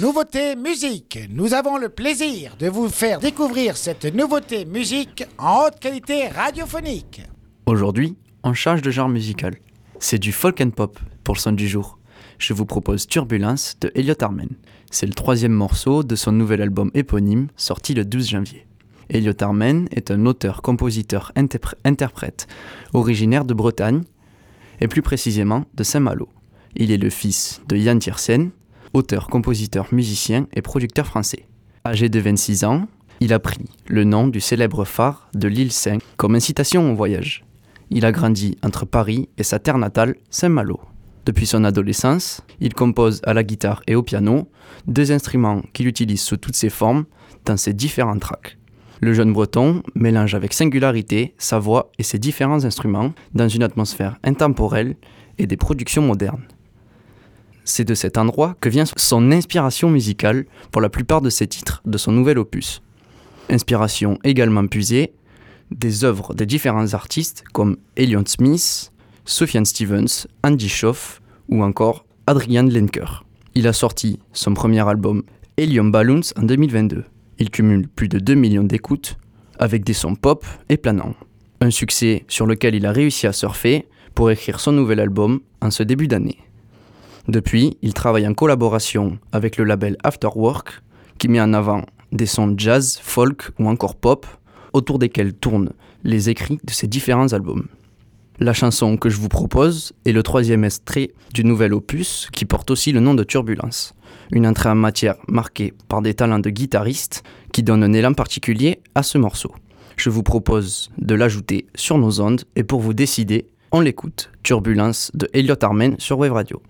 Nouveauté musique. Nous avons le plaisir de vous faire découvrir cette nouveauté musique en haute qualité radiophonique. Aujourd'hui, on change de genre musical. C'est du folk and pop pour le son du jour. Je vous propose Turbulence de Elliot Armen. C'est le troisième morceau de son nouvel album éponyme sorti le 12 janvier. Elliot Armen est un auteur, compositeur, interprète originaire de Bretagne et plus précisément de Saint-Malo. Il est le fils de Yann Tiersen, auteur, compositeur, musicien et producteur français. Âgé de 26 ans, il a pris le nom du célèbre phare de l'île Saint comme incitation au voyage. Il a grandi entre Paris et sa terre natale, Saint-Malo. Depuis son adolescence, il compose à la guitare et au piano, deux instruments qu'il utilise sous toutes ses formes dans ses différents tracks. Le jeune breton mélange avec singularité sa voix et ses différents instruments dans une atmosphère intemporelle et des productions modernes. C'est de cet endroit que vient son inspiration musicale pour la plupart de ses titres de son nouvel opus. Inspiration également puisée des œuvres de différents artistes comme Elion Smith, Sufjan Stevens, Andy Schoff ou encore Adrian Lenker. Il a sorti son premier album Helium Balloons en 2022. Il cumule plus de 2 millions d'écoutes avec des sons pop et planants. Un succès sur lequel il a réussi à surfer pour écrire son nouvel album en ce début d'année. Depuis, il travaille en collaboration avec le label Afterwork, qui met en avant des sons jazz, folk ou encore pop, autour desquels tournent les écrits de ses différents albums. La chanson que je vous propose est le troisième extrait du nouvel opus qui porte aussi le nom de Turbulence. Une entrée en matière marquée par des talents de guitariste qui donnent un élan particulier à ce morceau. Je vous propose de l'ajouter sur nos ondes et pour vous décider, on l'écoute. Turbulence de Elliot Armen sur Wave Radio.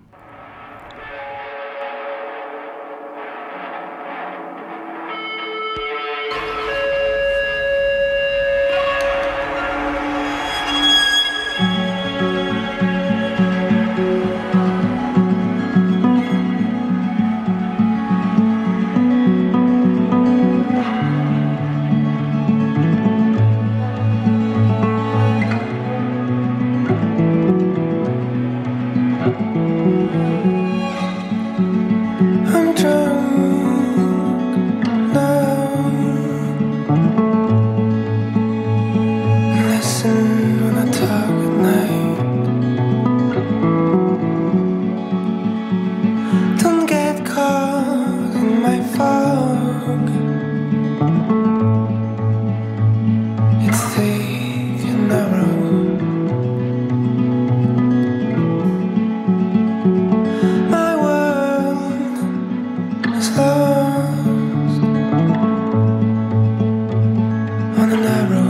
on the narrow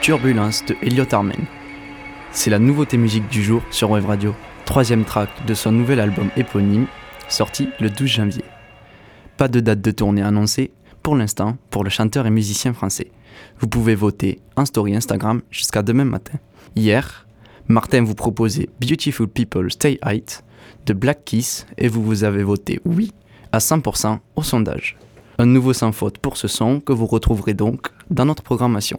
Turbulence de Elliot Armen. C'est la nouveauté musique du jour sur Wave Radio, troisième track de son nouvel album éponyme, sorti le 12 janvier. Pas de date de tournée annoncée pour l'instant pour le chanteur et musicien français. Vous pouvez voter en story Instagram jusqu'à demain matin. Hier, Martin vous proposait Beautiful People Stay Height de Black Kiss et vous vous avez voté oui à 100% au sondage. Un nouveau sans faute pour ce son que vous retrouverez donc dans notre programmation.